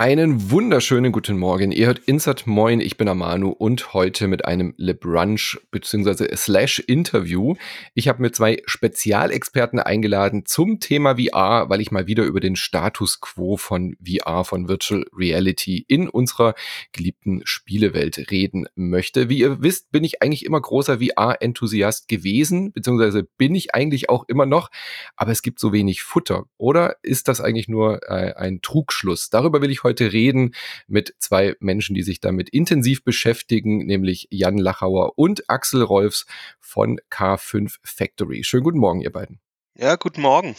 Einen wunderschönen guten Morgen. Ihr hört Insert Moin, ich bin Amanu und heute mit einem Le Brunch bzw. Slash Interview. Ich habe mir zwei Spezialexperten eingeladen zum Thema VR, weil ich mal wieder über den Status quo von VR, von Virtual Reality in unserer geliebten Spielewelt reden möchte. Wie ihr wisst, bin ich eigentlich immer großer VR-Enthusiast gewesen, beziehungsweise bin ich eigentlich auch immer noch, aber es gibt so wenig Futter. Oder ist das eigentlich nur äh, ein Trugschluss? Darüber will ich heute heute reden mit zwei Menschen, die sich damit intensiv beschäftigen, nämlich Jan Lachauer und Axel Rolfs von K5 Factory. Schönen guten Morgen, ihr beiden. Ja, guten Morgen.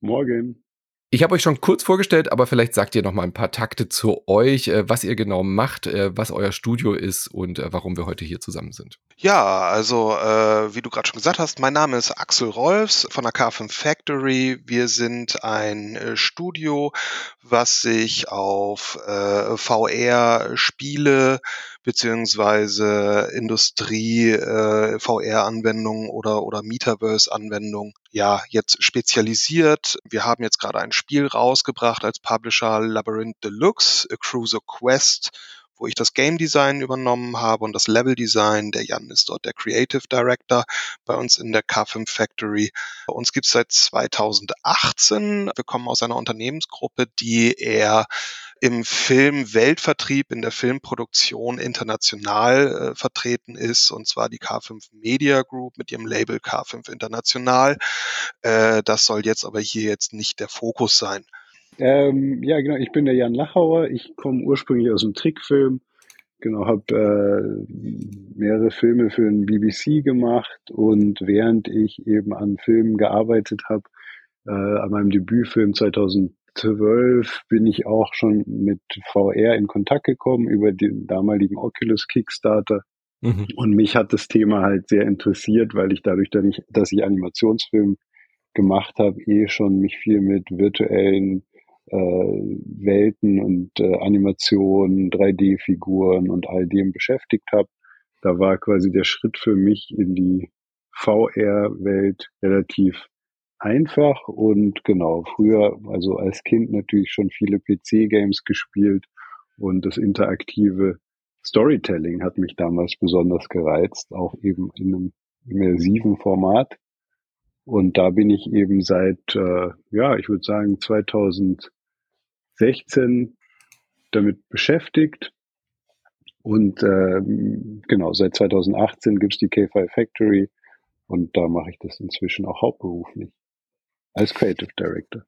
Morgen. Ich habe euch schon kurz vorgestellt, aber vielleicht sagt ihr noch mal ein paar Takte zu euch, äh, was ihr genau macht, äh, was euer Studio ist und äh, warum wir heute hier zusammen sind. Ja, also äh, wie du gerade schon gesagt hast, mein Name ist Axel Rolfs von der K5 Factory. Wir sind ein äh, Studio, was sich auf äh, VR-Spiele beziehungsweise Industrie, äh, VR-Anwendungen oder, oder Metaverse-Anwendungen ja jetzt spezialisiert. Wir haben jetzt gerade ein Spiel rausgebracht als Publisher Labyrinth Deluxe, A Cruiser Quest wo ich das Game Design übernommen habe und das Level Design. Der Jan ist dort der Creative Director bei uns in der K5 Factory. Uns gibt es seit 2018. Wir kommen aus einer Unternehmensgruppe, die eher im Film-Weltvertrieb, in der Filmproduktion international äh, vertreten ist, und zwar die K5 Media Group mit ihrem Label K5 International. Äh, das soll jetzt aber hier jetzt nicht der Fokus sein. Ähm, ja, genau. Ich bin der Jan Lachauer. Ich komme ursprünglich aus dem Trickfilm. Genau, habe äh, mehrere Filme für den BBC gemacht und während ich eben an Filmen gearbeitet habe, äh, an meinem Debütfilm 2012 bin ich auch schon mit VR in Kontakt gekommen über den damaligen Oculus Kickstarter. Mhm. Und mich hat das Thema halt sehr interessiert, weil ich dadurch, dass ich Animationsfilm gemacht habe, eh schon mich viel mit virtuellen äh, Welten und äh, Animationen, 3D-Figuren und all dem beschäftigt habe. Da war quasi der Schritt für mich in die VR-Welt relativ einfach und genau, früher, also als Kind natürlich schon viele PC-Games gespielt und das interaktive Storytelling hat mich damals besonders gereizt, auch eben in einem immersiven Format. Und da bin ich eben seit, äh, ja, ich würde sagen 2016 damit beschäftigt. Und äh, genau, seit 2018 gibt's die K5 Factory und da mache ich das inzwischen auch hauptberuflich als Creative Director.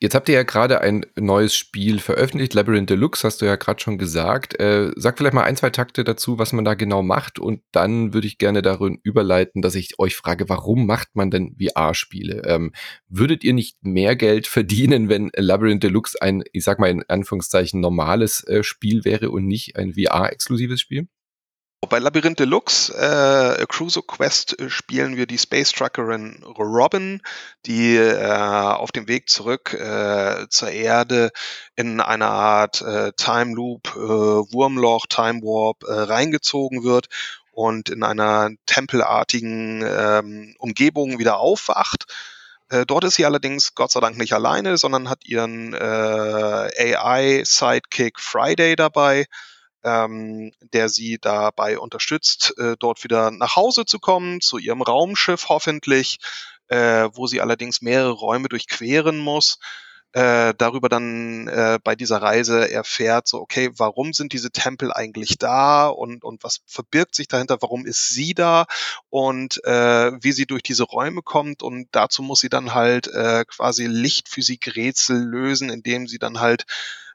Jetzt habt ihr ja gerade ein neues Spiel veröffentlicht, Labyrinth Deluxe, hast du ja gerade schon gesagt. Äh, sag vielleicht mal ein, zwei Takte dazu, was man da genau macht und dann würde ich gerne darin überleiten, dass ich euch frage, warum macht man denn VR-Spiele? Ähm, würdet ihr nicht mehr Geld verdienen, wenn Labyrinth Deluxe ein, ich sag mal in Anführungszeichen, normales äh, Spiel wäre und nicht ein VR-exklusives Spiel? Bei Labyrinth Deluxe, äh, Cruiser Quest, äh, spielen wir die Space Truckerin Robin, die äh, auf dem Weg zurück äh, zur Erde in einer Art äh, Time Loop, äh, Wurmloch, Time Warp äh, reingezogen wird und in einer tempelartigen ähm, Umgebung wieder aufwacht. Äh, dort ist sie allerdings Gott sei Dank nicht alleine, sondern hat ihren äh, AI-Sidekick Friday dabei ähm, der sie dabei unterstützt, äh, dort wieder nach Hause zu kommen, zu ihrem Raumschiff hoffentlich, äh, wo sie allerdings mehrere Räume durchqueren muss. Äh, darüber dann äh, bei dieser Reise erfährt, so, okay, warum sind diese Tempel eigentlich da und, und was verbirgt sich dahinter, warum ist sie da und äh, wie sie durch diese Räume kommt und dazu muss sie dann halt äh, quasi Lichtphysik-Rätsel lösen, indem sie dann halt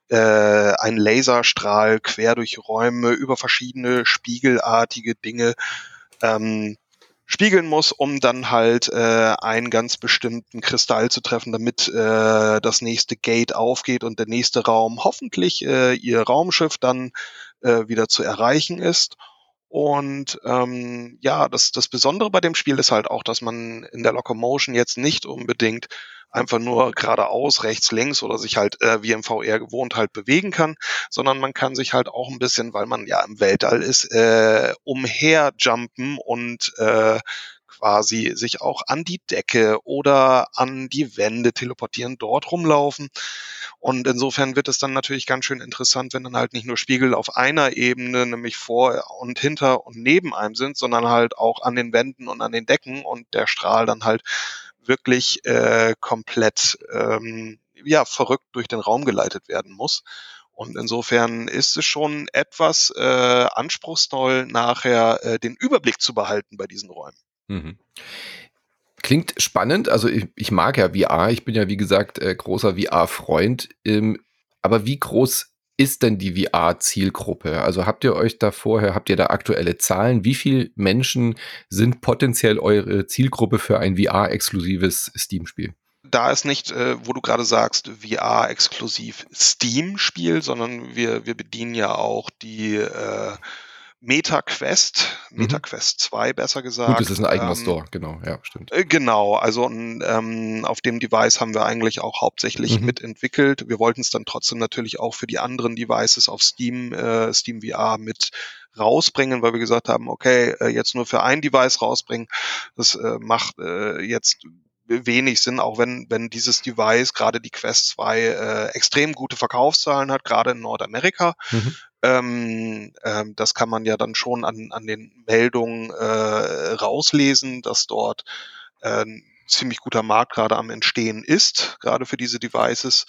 äh, ein Laserstrahl quer durch Räume über verschiedene spiegelartige Dinge ähm, spiegeln muss, um dann halt äh, einen ganz bestimmten Kristall zu treffen, damit äh, das nächste Gate aufgeht und der nächste Raum hoffentlich äh, ihr Raumschiff dann äh, wieder zu erreichen ist. Und ähm, ja, das, das Besondere bei dem Spiel ist halt auch, dass man in der Locomotion jetzt nicht unbedingt einfach nur geradeaus, rechts, links oder sich halt äh, wie im VR gewohnt halt bewegen kann, sondern man kann sich halt auch ein bisschen, weil man ja im Weltall ist, äh, umherjumpen und äh, quasi sich auch an die Decke oder an die Wände teleportieren, dort rumlaufen. Und insofern wird es dann natürlich ganz schön interessant, wenn dann halt nicht nur Spiegel auf einer Ebene, nämlich vor und hinter und neben einem sind, sondern halt auch an den Wänden und an den Decken und der Strahl dann halt wirklich äh, komplett ähm, ja verrückt durch den Raum geleitet werden muss. Und insofern ist es schon etwas äh, anspruchsvoll, nachher äh, den Überblick zu behalten bei diesen Räumen. Mhm. Klingt spannend. Also ich, ich, mag ja VR. Ich bin ja, wie gesagt, äh, großer VR-Freund. Ähm, aber wie groß ist denn die VR-Zielgruppe? Also habt ihr euch da vorher, habt ihr da aktuelle Zahlen? Wie viele Menschen sind potenziell eure Zielgruppe für ein VR-exklusives Steam-Spiel? da ist nicht, äh, wo du gerade sagst, VR-exklusiv Steam-Spiel, sondern wir, wir bedienen ja auch die äh, MetaQuest, mhm. MetaQuest 2 besser gesagt. Gut, das ist ein eigener ähm, Store, genau, ja, stimmt. Äh, genau, also ähm, auf dem Device haben wir eigentlich auch hauptsächlich mhm. mitentwickelt. Wir wollten es dann trotzdem natürlich auch für die anderen Devices auf Steam, äh, Steam VR mit rausbringen, weil wir gesagt haben, okay, äh, jetzt nur für ein Device rausbringen, das äh, macht äh, jetzt wenig Sinn, auch wenn, wenn dieses Device, gerade die Quest 2, äh, extrem gute Verkaufszahlen hat, gerade in Nordamerika. Mhm. Ähm, ähm, das kann man ja dann schon an, an den Meldungen äh, rauslesen, dass dort äh, ziemlich guter Markt gerade am Entstehen ist, gerade für diese Devices.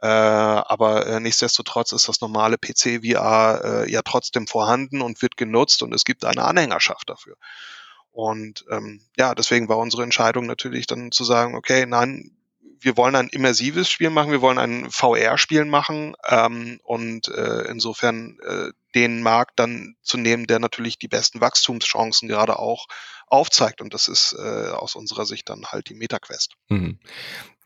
Äh, aber äh, nichtsdestotrotz ist das normale PC-VR äh, ja trotzdem vorhanden und wird genutzt und es gibt eine Anhängerschaft dafür. Und ähm, ja, deswegen war unsere Entscheidung natürlich dann zu sagen, okay, nein, wir wollen ein immersives Spiel machen, wir wollen ein VR-Spiel machen ähm, und äh, insofern äh, den Markt dann zu nehmen, der natürlich die besten Wachstumschancen gerade auch aufzeigt. Und das ist äh, aus unserer Sicht dann halt die MetaQuest. Mhm.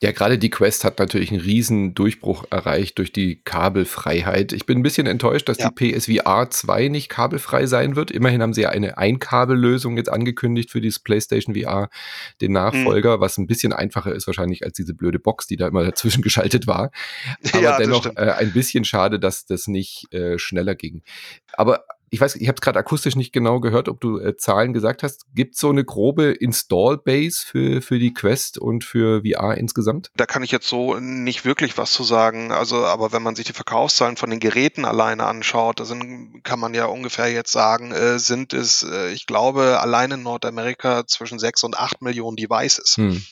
Ja, gerade die Quest hat natürlich einen riesen Durchbruch erreicht durch die Kabelfreiheit. Ich bin ein bisschen enttäuscht, dass ja. die PSVR 2 nicht kabelfrei sein wird. Immerhin haben sie ja eine Einkabellösung jetzt angekündigt für dieses PlayStation VR, den Nachfolger, mhm. was ein bisschen einfacher ist wahrscheinlich als diese blöde Box, die da immer dazwischen geschaltet war. Aber ja, dennoch äh, ein bisschen schade, dass das nicht äh, schneller ging. Aber ich weiß, ich habe es gerade akustisch nicht genau gehört, ob du äh, Zahlen gesagt hast. Gibt es so eine grobe Install-Base für, für die Quest und für VR insgesamt? Da kann ich jetzt so nicht wirklich was zu sagen. Also, aber wenn man sich die Verkaufszahlen von den Geräten alleine anschaut, da sind, kann man ja ungefähr jetzt sagen, äh, sind es, äh, ich glaube, allein in Nordamerika zwischen sechs und acht Millionen Devices. Hm.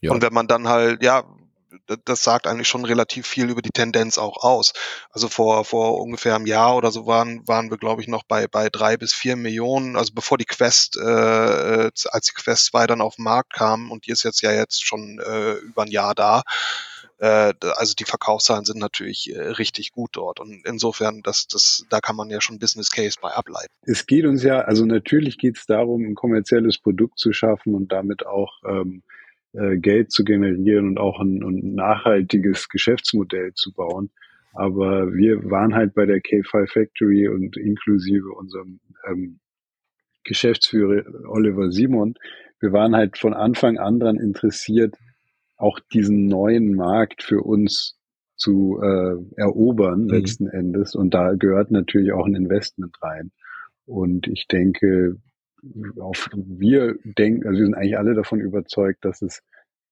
Ja. Und wenn man dann halt, ja, das sagt eigentlich schon relativ viel über die Tendenz auch aus. Also vor, vor ungefähr einem Jahr oder so waren, waren wir, glaube ich, noch bei, bei drei bis vier Millionen. Also bevor die Quest, äh, als die Quest 2 dann auf den Markt kam und die ist jetzt ja jetzt schon äh, über ein Jahr da. Äh, also die Verkaufszahlen sind natürlich äh, richtig gut dort. Und insofern, das, das, da kann man ja schon Business Case bei ableiten. Es geht uns ja, also natürlich geht es darum, ein kommerzielles Produkt zu schaffen und damit auch ähm, äh, Geld zu generieren und auch ein, ein nachhaltiges Geschäftsmodell zu bauen. Aber wir waren halt bei der K5 Factory und inklusive unserem ähm, Geschäftsführer Oliver Simon, wir waren halt von Anfang an daran interessiert, auch diesen neuen Markt für uns zu äh, erobern mhm. letzten Endes. Und da gehört natürlich auch ein Investment rein. Und ich denke, auf, wir denken, also wir sind eigentlich alle davon überzeugt, dass es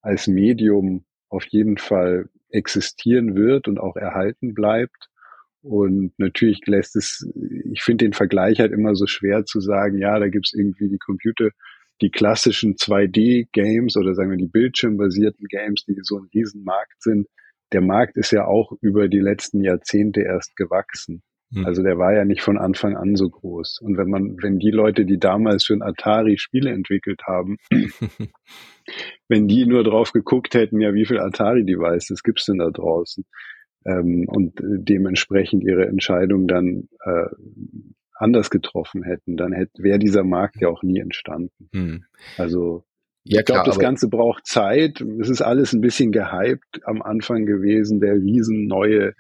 als Medium auf jeden Fall existieren wird und auch erhalten bleibt. Und natürlich lässt es, ich finde den Vergleich halt immer so schwer zu sagen, ja, da gibt's irgendwie die Computer, die klassischen 2D-Games oder sagen wir die bildschirmbasierten Games, die so ein Riesenmarkt sind. Der Markt ist ja auch über die letzten Jahrzehnte erst gewachsen. Hm. Also der war ja nicht von Anfang an so groß. Und wenn man, wenn die Leute, die damals für ein Atari Spiele entwickelt haben, wenn die nur drauf geguckt hätten, ja, wie viel Atari-Devices gibt's denn da draußen? Ähm, und dementsprechend ihre Entscheidung dann äh, anders getroffen hätten, dann hätte wäre dieser Markt ja auch nie entstanden. Hm. Also ja, ich glaube, das Ganze braucht Zeit. Es ist alles ein bisschen gehypt am Anfang gewesen, der riesen neue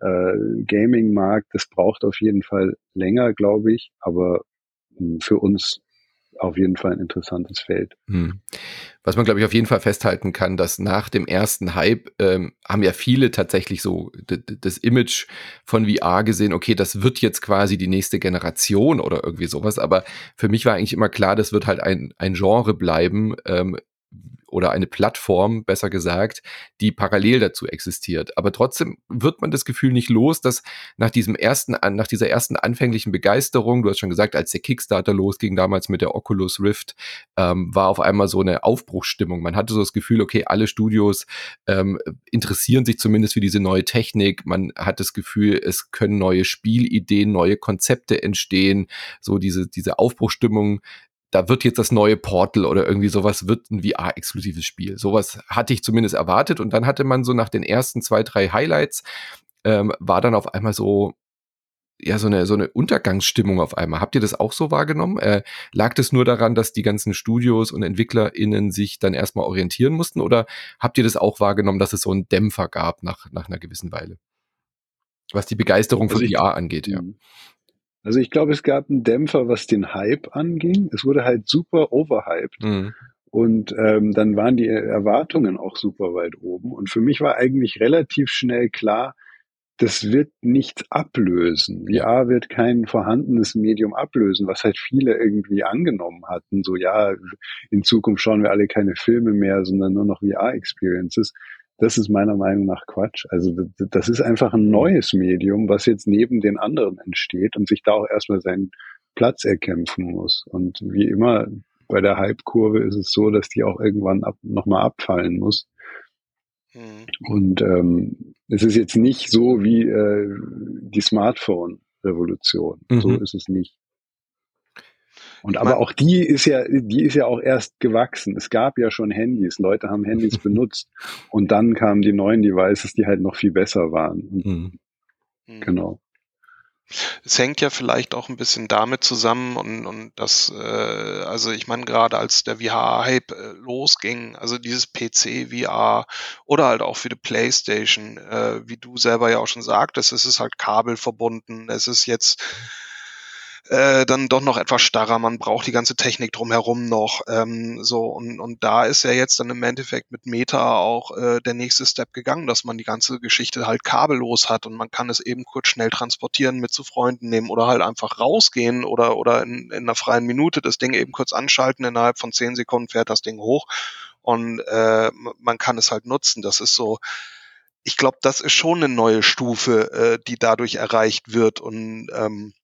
äh, Gaming-Markt. Das braucht auf jeden Fall länger, glaube ich. Aber mh, hm, für uns auf jeden Fall ein interessantes Feld. Hm. Was man, glaube ich, auf jeden Fall festhalten kann, dass nach dem ersten Hype ähm, haben ja viele tatsächlich so das Image von VR gesehen, okay, das wird jetzt quasi die nächste Generation oder irgendwie sowas. Aber für mich war eigentlich immer klar, das wird halt ein, ein Genre bleiben, ähm, oder eine Plattform, besser gesagt, die parallel dazu existiert. Aber trotzdem wird man das Gefühl nicht los, dass nach diesem ersten, nach dieser ersten anfänglichen Begeisterung, du hast schon gesagt, als der Kickstarter losging damals mit der Oculus Rift, ähm, war auf einmal so eine Aufbruchsstimmung. Man hatte so das Gefühl, okay, alle Studios ähm, interessieren sich zumindest für diese neue Technik. Man hat das Gefühl, es können neue Spielideen, neue Konzepte entstehen. So diese, diese Aufbruchsstimmung da wird jetzt das neue Portal oder irgendwie sowas, wird ein VR-exklusives Spiel. Sowas hatte ich zumindest erwartet und dann hatte man so nach den ersten zwei, drei Highlights, ähm, war dann auf einmal so, ja, so eine, so eine Untergangsstimmung auf einmal. Habt ihr das auch so wahrgenommen? Äh, lag das nur daran, dass die ganzen Studios und EntwicklerInnen sich dann erstmal orientieren mussten oder habt ihr das auch wahrgenommen, dass es so einen Dämpfer gab nach, nach einer gewissen Weile? Was die Begeisterung also für VR angeht, ja. Also ich glaube, es gab einen Dämpfer, was den Hype anging. Es wurde halt super overhyped. Mhm. Und ähm, dann waren die Erwartungen auch super weit oben. Und für mich war eigentlich relativ schnell klar, das wird nichts ablösen. VR wird kein vorhandenes Medium ablösen, was halt viele irgendwie angenommen hatten. So, ja, in Zukunft schauen wir alle keine Filme mehr, sondern nur noch VR-Experiences. Das ist meiner Meinung nach Quatsch. Also das ist einfach ein neues Medium, was jetzt neben den anderen entsteht und sich da auch erstmal seinen Platz erkämpfen muss. Und wie immer bei der Hype-Kurve ist es so, dass die auch irgendwann ab, nochmal abfallen muss. Mhm. Und ähm, es ist jetzt nicht so wie äh, die Smartphone-Revolution. Mhm. So ist es nicht. Und aber auch die ist ja, die ist ja auch erst gewachsen. Es gab ja schon Handys. Leute haben Handys benutzt. Und dann kamen die neuen Devices, die halt noch viel besser waren. Mhm. mhm. Genau. Es hängt ja vielleicht auch ein bisschen damit zusammen und, und das, äh, also ich meine, gerade als der VR-Hype äh, losging, also dieses PC-VR oder halt auch für die Playstation, äh, wie du selber ja auch schon sagtest, es ist halt kabelverbunden, es ist jetzt äh, dann doch noch etwas starrer. Man braucht die ganze Technik drumherum noch. Ähm, so und, und da ist ja jetzt dann im Endeffekt mit Meta auch äh, der nächste Step gegangen, dass man die ganze Geschichte halt kabellos hat und man kann es eben kurz schnell transportieren, mit zu Freunden nehmen oder halt einfach rausgehen oder oder in, in einer freien Minute das Ding eben kurz anschalten. Innerhalb von zehn Sekunden fährt das Ding hoch und äh, man kann es halt nutzen. Das ist so ich glaube, das ist schon eine neue Stufe, äh, die dadurch erreicht wird. Und ähm,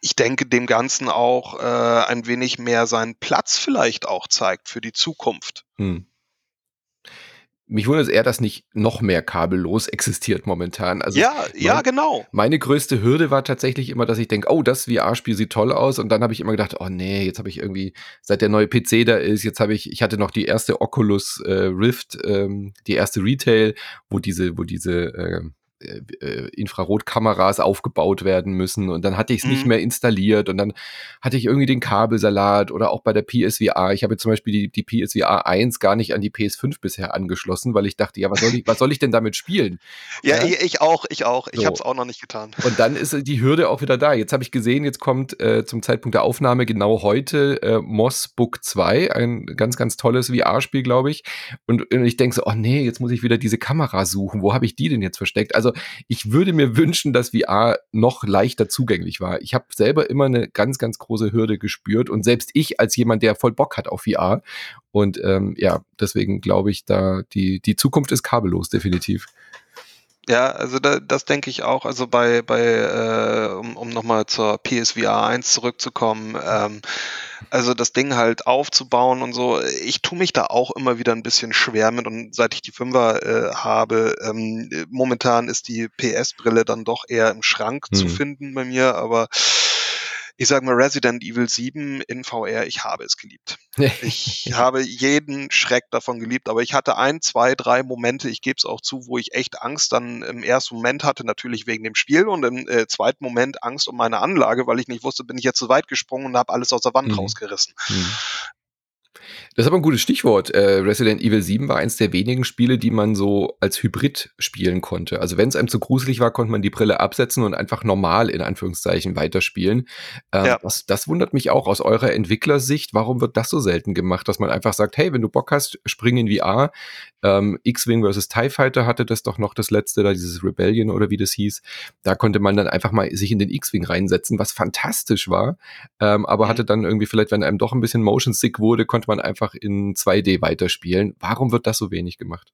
ich denke, dem Ganzen auch äh, ein wenig mehr seinen Platz vielleicht auch zeigt für die Zukunft. Hm. Mich wundert es eher, dass nicht noch mehr kabellos existiert momentan. Also ja, mein, ja, genau. Meine größte Hürde war tatsächlich immer, dass ich denke, oh, das VR-Spiel sieht toll aus. Und dann habe ich immer gedacht, oh nee, jetzt habe ich irgendwie, seit der neue PC da ist, jetzt habe ich, ich hatte noch die erste Oculus äh, Rift, ähm, die erste Retail, wo diese, wo diese äh, äh, äh, Infrarotkameras aufgebaut werden müssen und dann hatte ich es mhm. nicht mehr installiert und dann hatte ich irgendwie den Kabelsalat oder auch bei der PSVR. Ich habe zum Beispiel die, die PSVR 1 gar nicht an die PS5 bisher angeschlossen, weil ich dachte, ja, was soll ich, was soll ich denn damit spielen? Ja, ja? ich auch, ich auch. Ich so. habe es auch noch nicht getan. Und dann ist die Hürde auch wieder da. Jetzt habe ich gesehen, jetzt kommt äh, zum Zeitpunkt der Aufnahme genau heute äh, Moss Book 2, ein ganz, ganz tolles VR-Spiel, glaube ich. Und, und ich denke so, oh nee, jetzt muss ich wieder diese Kamera suchen. Wo habe ich die denn jetzt versteckt? Also also ich würde mir wünschen, dass VR noch leichter zugänglich war. Ich habe selber immer eine ganz, ganz große Hürde gespürt und selbst ich als jemand, der voll Bock hat auf VR. Und ähm, ja, deswegen glaube ich, da die, die Zukunft ist kabellos, definitiv. Ja, also da, das denke ich auch. Also bei, bei äh, um, um nochmal zur PSVR 1 zurückzukommen, ähm, also das Ding halt aufzubauen und so. Ich tue mich da auch immer wieder ein bisschen schwer mit und seit ich die Fünfer äh, habe, ähm, momentan ist die PS-Brille dann doch eher im Schrank mhm. zu finden bei mir, aber ich sage mal Resident Evil 7 in VR, ich habe es geliebt. ich habe jeden Schreck davon geliebt, aber ich hatte ein, zwei, drei Momente, ich gebe es auch zu, wo ich echt Angst dann im ersten Moment hatte, natürlich wegen dem Spiel und im äh, zweiten Moment Angst um meine Anlage, weil ich nicht wusste, bin ich jetzt zu weit gesprungen und habe alles aus der Wand mhm. rausgerissen. Mhm. Das ist aber ein gutes Stichwort. Äh, Resident Evil 7 war eins der wenigen Spiele, die man so als Hybrid spielen konnte. Also wenn es einem zu gruselig war, konnte man die Brille absetzen und einfach normal in Anführungszeichen weiterspielen. Ähm, ja. das, das wundert mich auch aus eurer Entwicklersicht. Warum wird das so selten gemacht, dass man einfach sagt, hey, wenn du Bock hast, spring in VR. Ähm, X-Wing vs. TIE Fighter hatte das doch noch das letzte, da dieses Rebellion oder wie das hieß. Da konnte man dann einfach mal sich in den X-Wing reinsetzen, was fantastisch war. Ähm, aber mhm. hatte dann irgendwie vielleicht, wenn einem doch ein bisschen Motion Sick wurde, konnte man einfach in 2D weiterspielen. Warum wird das so wenig gemacht?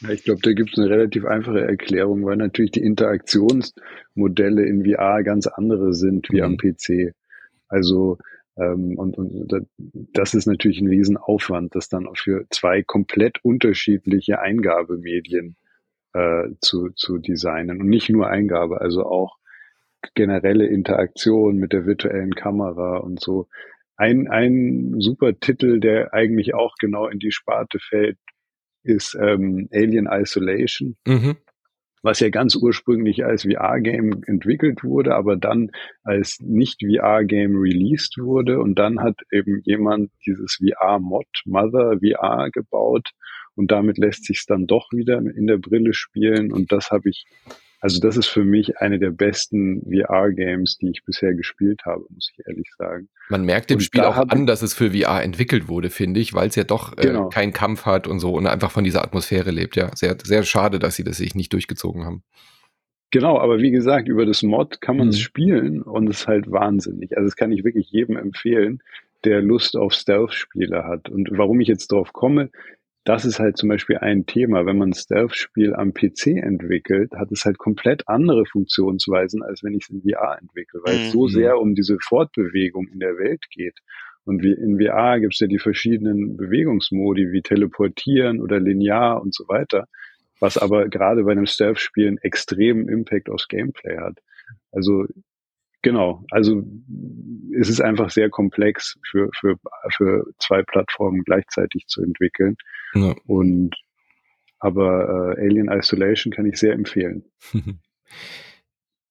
Ja, ich glaube, da gibt es eine relativ einfache Erklärung, weil natürlich die Interaktionsmodelle in VR ganz andere sind wie mhm. am PC. Also ähm, und, und das ist natürlich ein Riesenaufwand, das dann auch für zwei komplett unterschiedliche Eingabemedien äh, zu, zu designen. Und nicht nur Eingabe, also auch generelle Interaktion mit der virtuellen Kamera und so. Ein, ein super Titel, der eigentlich auch genau in die Sparte fällt, ist ähm, Alien Isolation. Mhm was ja ganz ursprünglich als VR-Game entwickelt wurde, aber dann als nicht-VR-Game released wurde. Und dann hat eben jemand dieses VR-Mod Mother VR gebaut und damit lässt sich es dann doch wieder in der Brille spielen. Und das habe ich also das ist für mich eine der besten VR-Games, die ich bisher gespielt habe, muss ich ehrlich sagen. Man merkt dem und Spiel auch an, dass es für VR entwickelt wurde, finde ich, weil es ja doch äh, genau. keinen Kampf hat und so und einfach von dieser Atmosphäre lebt. Ja, sehr, sehr schade, dass sie das sich nicht durchgezogen haben. Genau, aber wie gesagt, über das Mod kann man es mhm. spielen und es ist halt wahnsinnig. Also das kann ich wirklich jedem empfehlen, der Lust auf Stealth-Spiele hat. Und warum ich jetzt drauf komme, das ist halt zum Beispiel ein Thema. Wenn man ein Stealth-Spiel am PC entwickelt, hat es halt komplett andere Funktionsweisen, als wenn ich es in VR entwickle, weil mhm. es so mhm. sehr um diese Fortbewegung in der Welt geht. Und wie in VR gibt es ja die verschiedenen Bewegungsmodi wie Teleportieren oder Linear und so weiter, was aber gerade bei einem Stealth-Spiel einen extremen Impact aufs Gameplay hat. Also Genau, also es ist einfach sehr komplex für, für, für zwei Plattformen gleichzeitig zu entwickeln. Ja. Und aber äh, Alien Isolation kann ich sehr empfehlen.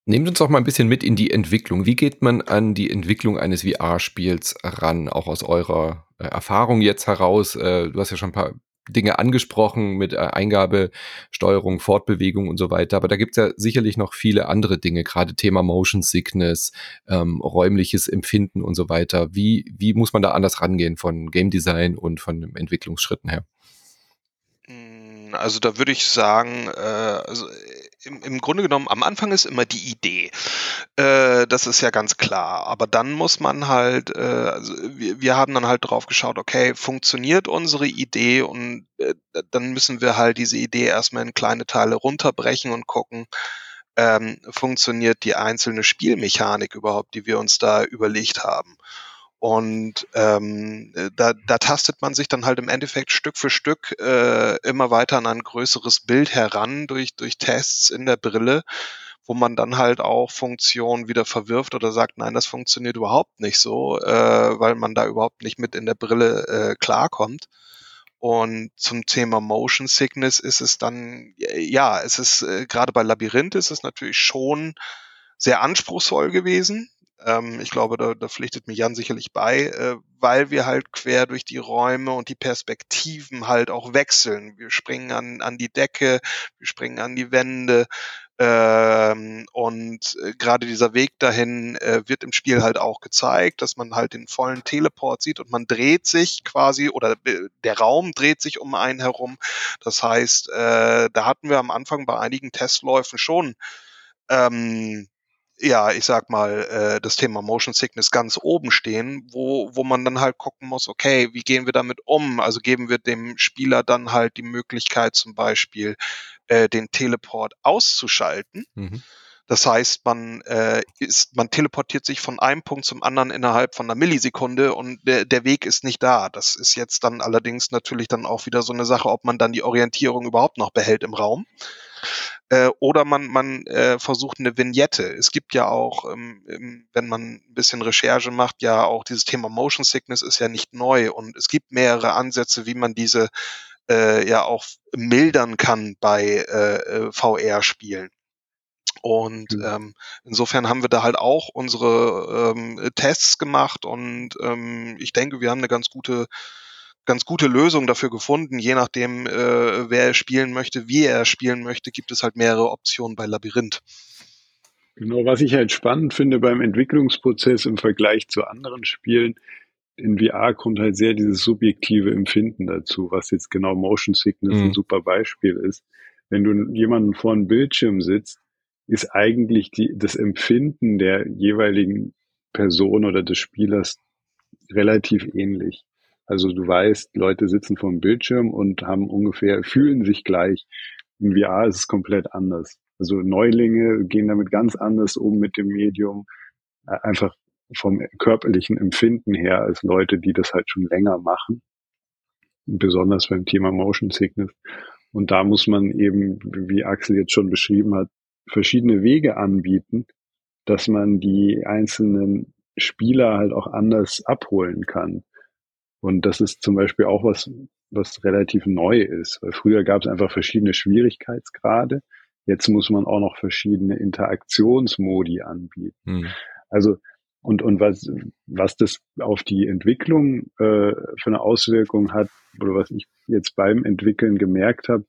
Nehmt uns doch mal ein bisschen mit in die Entwicklung. Wie geht man an die Entwicklung eines VR-Spiels ran, auch aus eurer äh, Erfahrung jetzt heraus? Äh, du hast ja schon ein paar Dinge angesprochen mit äh, Eingabe, Steuerung, Fortbewegung und so weiter. Aber da gibt es ja sicherlich noch viele andere Dinge, gerade Thema Motion Sickness, ähm, räumliches Empfinden und so weiter. Wie, wie muss man da anders rangehen von Game Design und von Entwicklungsschritten her? Also da würde ich sagen, äh, also im, im Grunde genommen, am Anfang ist immer die Idee. Äh, das ist ja ganz klar. Aber dann muss man halt, äh, also wir, wir haben dann halt drauf geschaut, okay, funktioniert unsere Idee und äh, dann müssen wir halt diese Idee erstmal in kleine Teile runterbrechen und gucken, ähm, funktioniert die einzelne Spielmechanik überhaupt, die wir uns da überlegt haben. Und ähm, äh, da, da tastet man sich dann halt im Endeffekt Stück für Stück äh, immer weiter an ein größeres Bild heran durch, durch Tests in der Brille, wo man dann halt auch Funktionen wieder verwirft oder sagt, nein, das funktioniert überhaupt nicht so, äh, weil man da überhaupt nicht mit in der Brille äh, klarkommt. Und zum Thema Motion Sickness ist es dann, ja, es ist äh, gerade bei Labyrinth ist es natürlich schon sehr anspruchsvoll gewesen, ich glaube, da, da pflichtet mir Jan sicherlich bei, äh, weil wir halt quer durch die Räume und die Perspektiven halt auch wechseln. Wir springen an, an die Decke, wir springen an die Wände. Ähm, und äh, gerade dieser Weg dahin äh, wird im Spiel halt auch gezeigt, dass man halt den vollen Teleport sieht und man dreht sich quasi oder äh, der Raum dreht sich um einen herum. Das heißt, äh, da hatten wir am Anfang bei einigen Testläufen schon ähm, ja, ich sag mal, äh, das Thema Motion Sickness ganz oben stehen, wo, wo man dann halt gucken muss, okay, wie gehen wir damit um? Also geben wir dem Spieler dann halt die Möglichkeit, zum Beispiel äh, den Teleport auszuschalten. Mhm. Das heißt, man äh, ist, man teleportiert sich von einem Punkt zum anderen innerhalb von einer Millisekunde und der, der Weg ist nicht da. Das ist jetzt dann allerdings natürlich dann auch wieder so eine Sache, ob man dann die Orientierung überhaupt noch behält im Raum. Äh, oder man, man äh, versucht eine Vignette. Es gibt ja auch, ähm, wenn man ein bisschen Recherche macht, ja auch dieses Thema Motion Sickness ist ja nicht neu und es gibt mehrere Ansätze, wie man diese äh, ja auch mildern kann bei äh, äh VR-Spielen. Und mhm. ähm, insofern haben wir da halt auch unsere ähm, Tests gemacht und ähm, ich denke, wir haben eine ganz gute ganz gute Lösung dafür gefunden. Je nachdem, äh, wer er spielen möchte, wie er spielen möchte, gibt es halt mehrere Optionen bei Labyrinth. Genau, was ich halt spannend finde beim Entwicklungsprozess im Vergleich zu anderen Spielen, in VR kommt halt sehr dieses subjektive Empfinden dazu, was jetzt genau Motion Sickness mhm. ein super Beispiel ist. Wenn du jemanden vor einem Bildschirm sitzt, ist eigentlich die, das Empfinden der jeweiligen Person oder des Spielers relativ ähnlich. Also du weißt, Leute sitzen vor dem Bildschirm und haben ungefähr, fühlen sich gleich. In VR ist es komplett anders. Also Neulinge gehen damit ganz anders um mit dem Medium, äh, einfach vom körperlichen Empfinden her als Leute, die das halt schon länger machen. Besonders beim Thema Motion Sickness. Und da muss man eben, wie Axel jetzt schon beschrieben hat, verschiedene Wege anbieten, dass man die einzelnen Spieler halt auch anders abholen kann. Und das ist zum Beispiel auch was, was relativ neu ist, weil früher gab es einfach verschiedene Schwierigkeitsgrade Jetzt muss man auch noch verschiedene Interaktionsmodi anbieten. Mhm. Also und, und was, was das auf die Entwicklung äh, für eine Auswirkung hat, oder was ich jetzt beim Entwickeln gemerkt habe,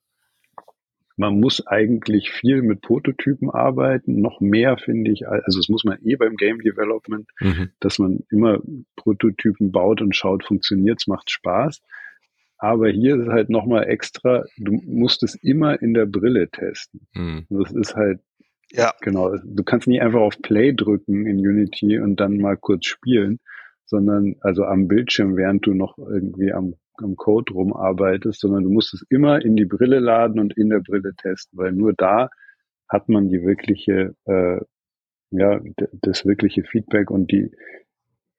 man muss eigentlich viel mit Prototypen arbeiten, noch mehr finde ich, also das muss man eh beim Game Development, mhm. dass man immer Prototypen baut und schaut, funktioniert's, macht Spaß. Aber hier ist halt nochmal extra, du musst es immer in der Brille testen. Mhm. Das ist halt, ja, genau, du kannst nicht einfach auf Play drücken in Unity und dann mal kurz spielen, sondern also am Bildschirm, während du noch irgendwie am, am Code rumarbeitest, sondern du musst es immer in die Brille laden und in der Brille testen, weil nur da hat man die wirkliche, äh, ja, das wirkliche Feedback und die,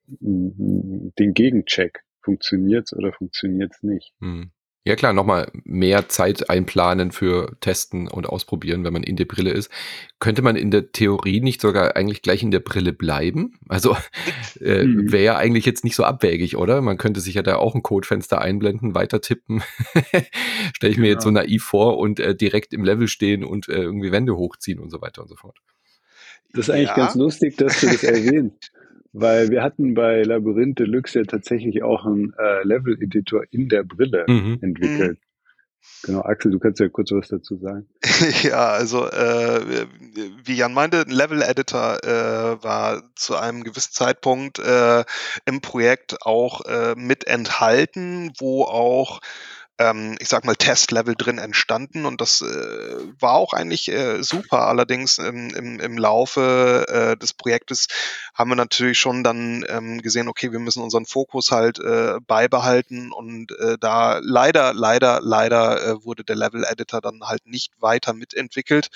den Gegencheck funktioniert's oder funktioniert's nicht. Hm. Ja klar, nochmal mehr Zeit einplanen für Testen und Ausprobieren, wenn man in der Brille ist. Könnte man in der Theorie nicht sogar eigentlich gleich in der Brille bleiben? Also äh, mhm. wäre ja eigentlich jetzt nicht so abwägig, oder? Man könnte sich ja da auch ein Codefenster einblenden, weiter tippen. Stelle ich mir genau. jetzt so genau. naiv vor und äh, direkt im Level stehen und äh, irgendwie Wände hochziehen und so weiter und so fort. Das ist eigentlich ja. ganz lustig, dass du das erwähnst. Weil wir hatten bei Labyrinth Deluxe ja tatsächlich auch einen äh, Level-Editor in der Brille mhm. entwickelt. Mhm. Genau, Axel, du kannst ja kurz was dazu sagen. ja, also äh, wie Jan meinte, ein Level-Editor äh, war zu einem gewissen Zeitpunkt äh, im Projekt auch äh, mit enthalten, wo auch ähm, ich sag mal, Testlevel drin entstanden und das äh, war auch eigentlich äh, super. Allerdings im, im, im Laufe äh, des Projektes haben wir natürlich schon dann ähm, gesehen, okay, wir müssen unseren Fokus halt äh, beibehalten und äh, da leider, leider, leider äh, wurde der Level Editor dann halt nicht weiter mitentwickelt,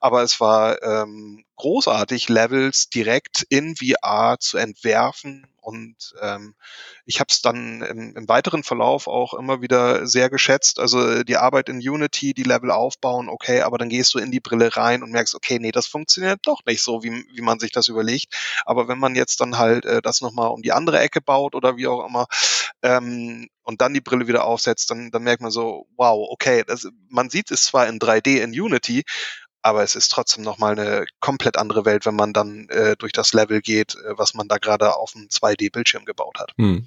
aber es war ähm, großartig, Levels direkt in VR zu entwerfen und ähm, ich habe es dann im, im weiteren Verlauf auch immer wieder sehr geschätzt. Also die Arbeit in Unity, die Level aufbauen, okay, aber dann gehst du in die Brille rein und merkst, okay, nee, das funktioniert doch nicht so, wie, wie man sich das überlegt. Aber wenn man jetzt dann halt äh, das nochmal um die andere Ecke baut oder wie auch immer, ähm, und dann die Brille wieder aufsetzt, dann, dann merkt man so, wow, okay, das, man sieht es zwar in 3D in Unity, aber es ist trotzdem nochmal eine komplett andere Welt, wenn man dann äh, durch das Level geht, äh, was man da gerade auf dem 2D-Bildschirm gebaut hat. Hm.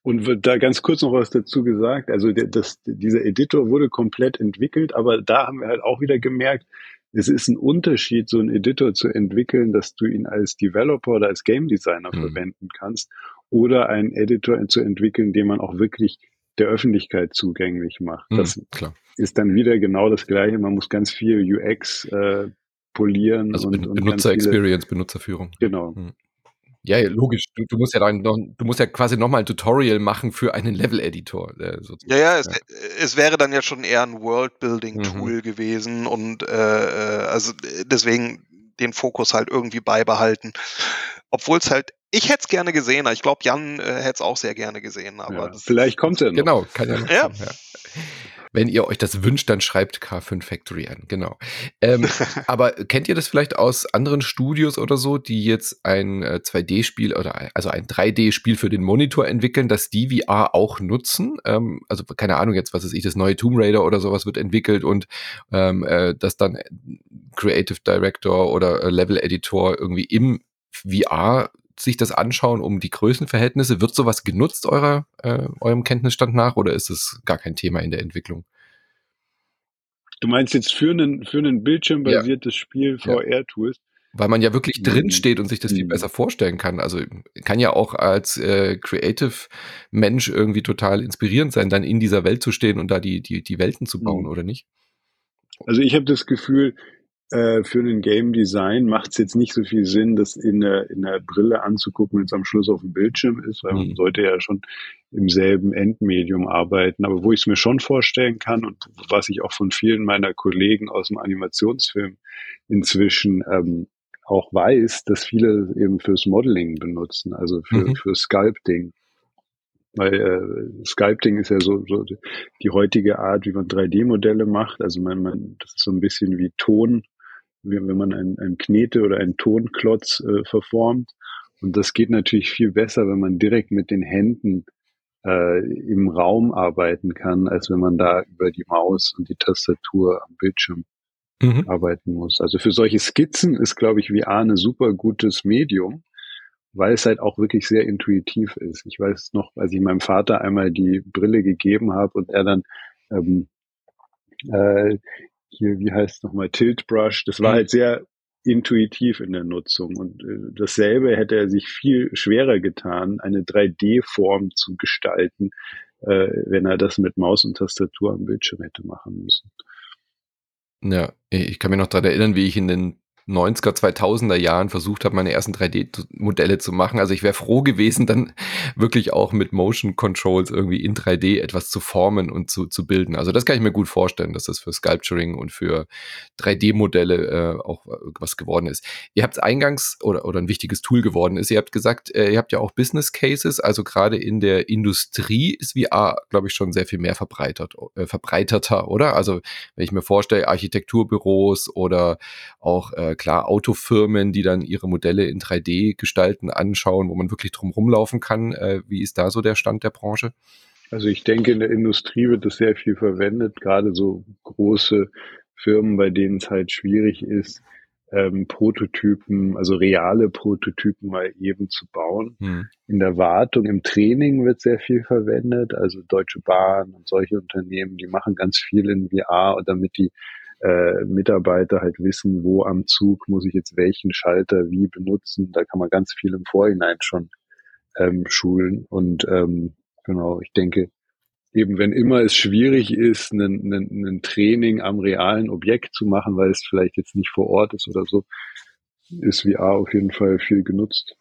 Und da ganz kurz noch was dazu gesagt. Also das, dieser Editor wurde komplett entwickelt, aber da haben wir halt auch wieder gemerkt, es ist ein Unterschied, so einen Editor zu entwickeln, dass du ihn als Developer oder als Game Designer mhm. verwenden kannst oder einen Editor zu entwickeln, den man auch wirklich der Öffentlichkeit zugänglich macht. Mhm, das klar. ist dann wieder genau das Gleiche. Man muss ganz viel UX äh, polieren. Also und, und Benutzer-Experience, Benutzerführung. Genau. Mhm. Ja, ja, logisch. Du, du, musst ja dann noch, du musst ja quasi nochmal ein Tutorial machen für einen Level-Editor. Äh, ja, ja es, ja, es, wäre dann ja schon eher ein World-Building-Tool mhm. gewesen und äh, äh also deswegen den Fokus halt irgendwie beibehalten. Obwohl es halt ich hätte es gerne gesehen. Ich glaube, Jan äh, hätte es auch sehr gerne gesehen. Aber ja, vielleicht kommt er noch. Genau, kann ja noch ja. Kommen, ja. Wenn ihr euch das wünscht, dann schreibt K5 Factory an, genau. Ähm, aber kennt ihr das vielleicht aus anderen Studios oder so, die jetzt ein äh, 2D-Spiel oder also ein 3D-Spiel für den Monitor entwickeln, dass die VR auch nutzen? Ähm, also keine Ahnung jetzt, was ist ich, das neue Tomb Raider oder sowas wird entwickelt und ähm, äh, dass dann Creative Director oder äh, Level Editor irgendwie im VR sich das anschauen, um die Größenverhältnisse? Wird sowas genutzt eurer, äh, eurem Kenntnisstand nach oder ist es gar kein Thema in der Entwicklung? Du meinst jetzt für einen, für ein bildschirmbasiertes ja. Spiel VR-Tools? Weil man ja wirklich drin mhm. steht und sich das viel mhm. besser vorstellen kann. Also kann ja auch als äh, Creative Mensch irgendwie total inspirierend sein, dann in dieser Welt zu stehen und da die, die, die Welten zu bauen, mhm. oder nicht? Also ich habe das Gefühl, äh, für ein Game Design macht es jetzt nicht so viel Sinn, das in der, in der Brille anzugucken, wenn es am Schluss auf dem Bildschirm ist, weil mhm. man sollte ja schon im selben Endmedium arbeiten. Aber wo ich es mir schon vorstellen kann und was ich auch von vielen meiner Kollegen aus dem Animationsfilm inzwischen ähm, auch weiß, dass viele eben fürs Modeling benutzen, also für, mhm. für Sculpting. Weil äh, Sculpting ist ja so, so die heutige Art, wie man 3D-Modelle macht. Also man, man, das ist so ein bisschen wie Ton, wenn man einen, einen Knete oder einen Tonklotz äh, verformt. Und das geht natürlich viel besser, wenn man direkt mit den Händen äh, im Raum arbeiten kann, als wenn man da über die Maus und die Tastatur am Bildschirm mhm. arbeiten muss. Also für solche Skizzen ist, glaube ich, VR ein super gutes Medium, weil es halt auch wirklich sehr intuitiv ist. Ich weiß noch, als ich meinem Vater einmal die Brille gegeben habe und er dann ähm, äh, hier, wie heißt es nochmal, Tilt Brush, das war mhm. halt sehr intuitiv in der Nutzung. Und äh, dasselbe hätte er sich viel schwerer getan, eine 3D-Form zu gestalten, äh, wenn er das mit Maus und Tastatur am Bildschirm hätte machen müssen. Ja, ich kann mich noch daran erinnern, wie ich in den 90er, 2000er Jahren versucht habe, meine ersten 3D-Modelle zu machen. Also ich wäre froh gewesen, dann wirklich auch mit Motion Controls irgendwie in 3D etwas zu formen und zu, zu bilden. Also das kann ich mir gut vorstellen, dass das für Sculpturing und für 3D-Modelle äh, auch was geworden ist. Ihr habt eingangs oder, oder ein wichtiges Tool geworden ist. Ihr habt gesagt, äh, ihr habt ja auch Business Cases. Also gerade in der Industrie ist VR, glaube ich, schon sehr viel mehr verbreitert, äh, verbreiterter, oder? Also wenn ich mir vorstelle, Architekturbüros oder auch äh, klar Autofirmen, die dann ihre Modelle in 3D gestalten, anschauen, wo man wirklich drum rumlaufen kann. Äh, wie ist da so der Stand der Branche? Also ich denke, in der Industrie wird das sehr viel verwendet, gerade so große Firmen, bei denen es halt schwierig ist, ähm, Prototypen, also reale Prototypen mal eben zu bauen. Hm. In der Wartung, im Training wird sehr viel verwendet, also Deutsche Bahn und solche Unternehmen, die machen ganz viel in VR, damit die äh, Mitarbeiter halt wissen, wo am Zug muss ich jetzt welchen Schalter wie benutzen. Da kann man ganz viel im Vorhinein schon ähm, schulen. Und ähm, genau, ich denke, eben wenn immer es schwierig ist, ein, Training am realen Objekt zu machen, weil es vielleicht jetzt nicht vor Ort ist oder so, ist VR auf jeden Fall viel genutzt.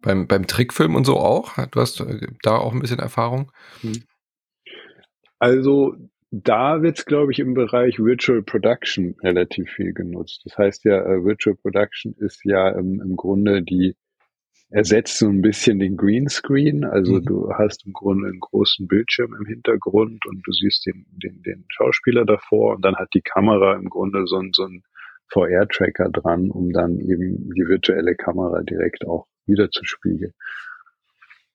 Beim, beim Trickfilm und so auch? Du hast äh, da auch ein bisschen Erfahrung? Hm. Also da wird es, glaube ich, im Bereich Virtual Production relativ viel genutzt. Das heißt ja, uh, Virtual Production ist ja ähm, im Grunde die ersetzt so ein bisschen den Greenscreen. Also mhm. du hast im Grunde einen großen Bildschirm im Hintergrund und du siehst den, den, den Schauspieler davor und dann hat die Kamera im Grunde so, ein so ein VR-Tracker dran, um dann eben die virtuelle Kamera direkt auch wiederzuspiegeln.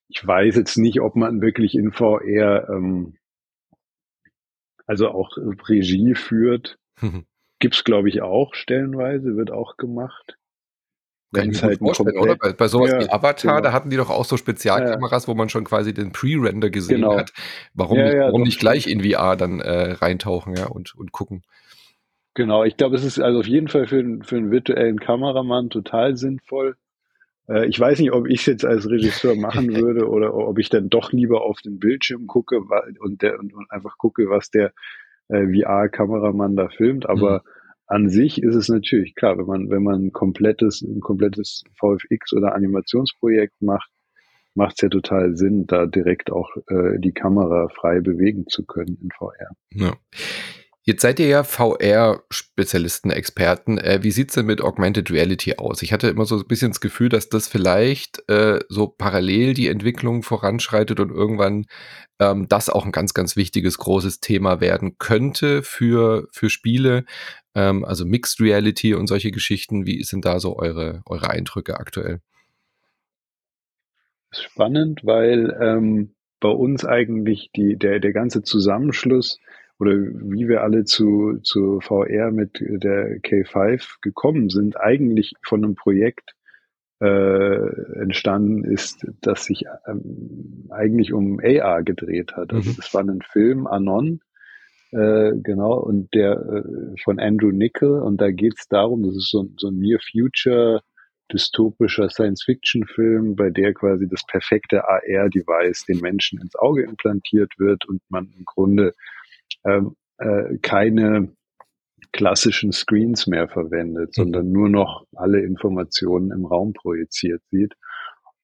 Ich weiß jetzt nicht, ob man wirklich in VR ähm, also auch Regie führt. Mhm. Gibt's, glaube ich, auch stellenweise, wird auch gemacht. Wenn es halt komplett, oder? Bei, bei sowas ja, wie Avatar, genau. da hatten die doch auch so Spezialkameras, ja. wo man schon quasi den Pre-Render gesehen genau. hat. Warum, ja, nicht, warum nicht gleich in VR dann äh, reintauchen ja, und, und gucken? Genau, ich glaube, es ist also auf jeden Fall für, für einen virtuellen Kameramann total sinnvoll. Äh, ich weiß nicht, ob ich es jetzt als Regisseur machen würde oder ob ich dann doch lieber auf den Bildschirm gucke und, der, und, und einfach gucke, was der äh, VR-Kameramann da filmt. Aber mhm. an sich ist es natürlich klar, wenn man, wenn man ein komplettes, ein komplettes VFX oder Animationsprojekt macht, macht es ja total Sinn, da direkt auch äh, die Kamera frei bewegen zu können in VR. Ja. Jetzt seid ihr ja VR-Spezialisten, Experten. Äh, wie sieht's denn mit Augmented Reality aus? Ich hatte immer so ein bisschen das Gefühl, dass das vielleicht äh, so parallel die Entwicklung voranschreitet und irgendwann ähm, das auch ein ganz, ganz wichtiges, großes Thema werden könnte für, für Spiele. Ähm, also Mixed Reality und solche Geschichten. Wie sind da so eure, eure Eindrücke aktuell? Spannend, weil ähm, bei uns eigentlich die, der, der ganze Zusammenschluss oder wie wir alle zu, zu VR mit der K5 gekommen sind, eigentlich von einem Projekt äh, entstanden ist, das sich ähm, eigentlich um AR gedreht hat. Also mhm. das war ein Film, Anon, äh, genau, und der äh, von Andrew Nickel, und da geht es darum, das ist so, so ein Near Future dystopischer Science-Fiction-Film, bei der quasi das perfekte AR-Device den Menschen ins Auge implantiert wird und man im Grunde ähm, äh, keine klassischen Screens mehr verwendet, mhm. sondern nur noch alle Informationen im Raum projiziert sieht.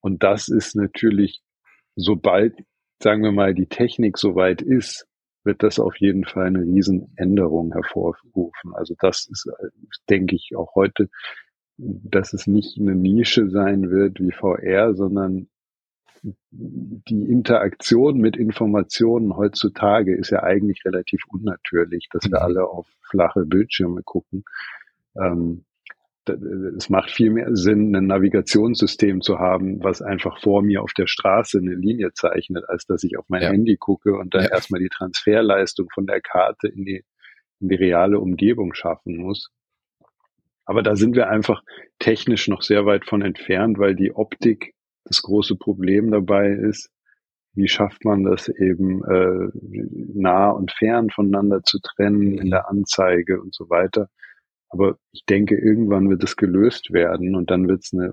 Und das ist natürlich, sobald, sagen wir mal, die Technik soweit ist, wird das auf jeden Fall eine Riesenänderung hervorrufen. Also das ist, denke ich, auch heute, dass es nicht eine Nische sein wird wie VR, sondern die Interaktion mit Informationen heutzutage ist ja eigentlich relativ unnatürlich, dass wir mhm. alle auf flache Bildschirme gucken. Ähm, es macht viel mehr Sinn, ein Navigationssystem zu haben, was einfach vor mir auf der Straße eine Linie zeichnet, als dass ich auf mein ja. Handy gucke und dann ja. erstmal die Transferleistung von der Karte in die, in die reale Umgebung schaffen muss. Aber da sind wir einfach technisch noch sehr weit von entfernt, weil die Optik das große Problem dabei ist, wie schafft man das eben äh, nah und fern voneinander zu trennen in der Anzeige und so weiter. Aber ich denke, irgendwann wird es gelöst werden und dann wird es eine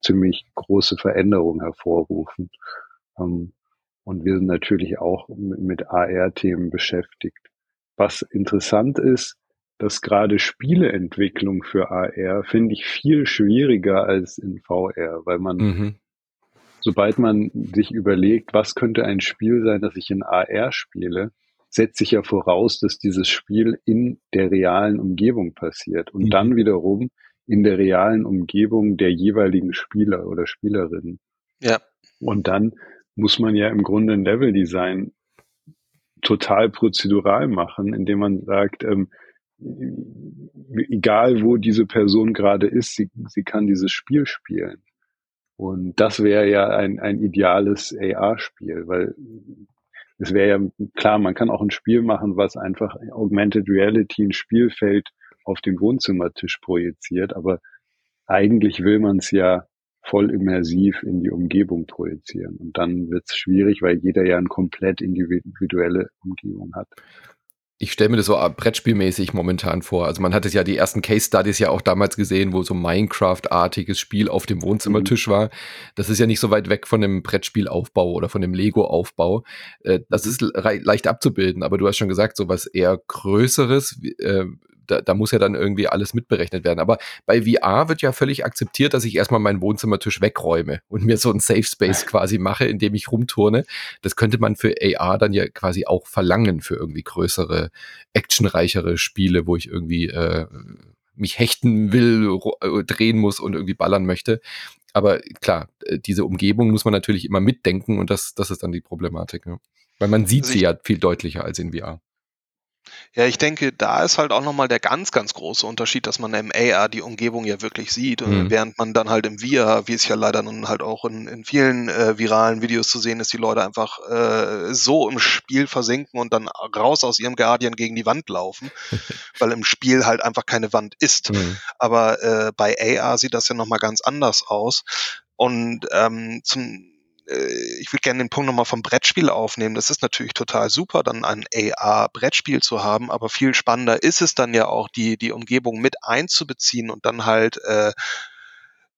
ziemlich große Veränderung hervorrufen. Ähm, und wir sind natürlich auch mit AR-Themen beschäftigt. Was interessant ist, dass gerade Spieleentwicklung für AR finde ich viel schwieriger als in VR, weil man mhm sobald man sich überlegt, was könnte ein Spiel sein, das ich in AR spiele, setzt sich ja voraus, dass dieses Spiel in der realen Umgebung passiert und mhm. dann wiederum in der realen Umgebung der jeweiligen Spieler oder Spielerinnen. Ja. Und dann muss man ja im Grunde ein Leveldesign total prozedural machen, indem man sagt, ähm, egal wo diese Person gerade ist, sie, sie kann dieses Spiel spielen. Und das wäre ja ein, ein ideales AR-Spiel, weil es wäre ja klar, man kann auch ein Spiel machen, was einfach Augmented Reality ein Spielfeld auf den Wohnzimmertisch projiziert, aber eigentlich will man es ja voll immersiv in die Umgebung projizieren. Und dann wird es schwierig, weil jeder ja eine komplett individuelle Umgebung hat ich stelle mir das so Brettspielmäßig momentan vor. Also man hat es ja die ersten Case Studies ja auch damals gesehen, wo so Minecraft-artiges Spiel auf dem Wohnzimmertisch mhm. war. Das ist ja nicht so weit weg von dem Brettspielaufbau oder von dem Lego-Aufbau. Äh, das ist leicht abzubilden, aber du hast schon gesagt, so was eher Größeres, äh, da, da muss ja dann irgendwie alles mitberechnet werden. Aber bei VR wird ja völlig akzeptiert, dass ich erstmal meinen Wohnzimmertisch wegräume und mir so ein Safe Space quasi mache, in dem ich rumturne. Das könnte man für AR dann ja quasi auch verlangen für irgendwie größere, actionreichere Spiele, wo ich irgendwie äh, mich hechten will, äh, drehen muss und irgendwie ballern möchte. Aber klar, äh, diese Umgebung muss man natürlich immer mitdenken und das, das ist dann die Problematik. Ja. Weil man sieht also sie ja viel deutlicher als in VR. Ja, ich denke, da ist halt auch nochmal der ganz, ganz große Unterschied, dass man im AR die Umgebung ja wirklich sieht, mhm. während man dann halt im VR, wie es ja leider dann halt auch in, in vielen äh, viralen Videos zu sehen ist, die Leute einfach äh, so im Spiel versinken und dann raus aus ihrem Guardian gegen die Wand laufen, weil im Spiel halt einfach keine Wand ist. Mhm. Aber äh, bei AR sieht das ja nochmal ganz anders aus. Und ähm, zum ich würde gerne den Punkt nochmal vom Brettspiel aufnehmen. Das ist natürlich total super, dann ein AR-Brettspiel zu haben, aber viel spannender ist es dann ja auch, die, die Umgebung mit einzubeziehen und dann halt äh,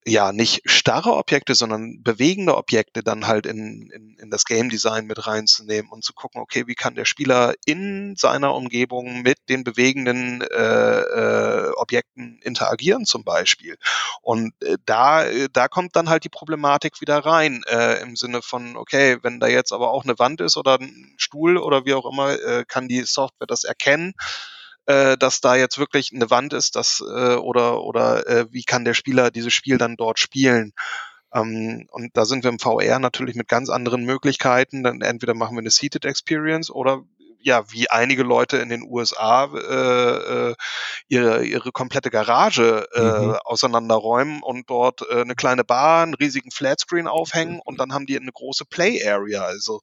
ja nicht starre Objekte, sondern bewegende Objekte dann halt in, in, in das Game Design mit reinzunehmen und zu gucken, okay, wie kann der Spieler in seiner Umgebung mit den bewegenden äh, äh, Objekten interagieren zum Beispiel. Und äh, da, da kommt dann halt die Problematik wieder rein, äh, im Sinne von, okay, wenn da jetzt aber auch eine Wand ist oder ein Stuhl oder wie auch immer, äh, kann die Software das erkennen äh, dass da jetzt wirklich eine Wand ist, dass äh, oder oder äh, wie kann der Spieler dieses Spiel dann dort spielen. Ähm, und da sind wir im VR natürlich mit ganz anderen Möglichkeiten. Dann entweder machen wir eine Seated Experience oder ja, wie einige Leute in den USA äh, äh, ihre, ihre komplette Garage äh, mhm. auseinanderräumen und dort äh, eine kleine Bar, einen riesigen Flatscreen aufhängen und dann haben die eine große Play Area. Also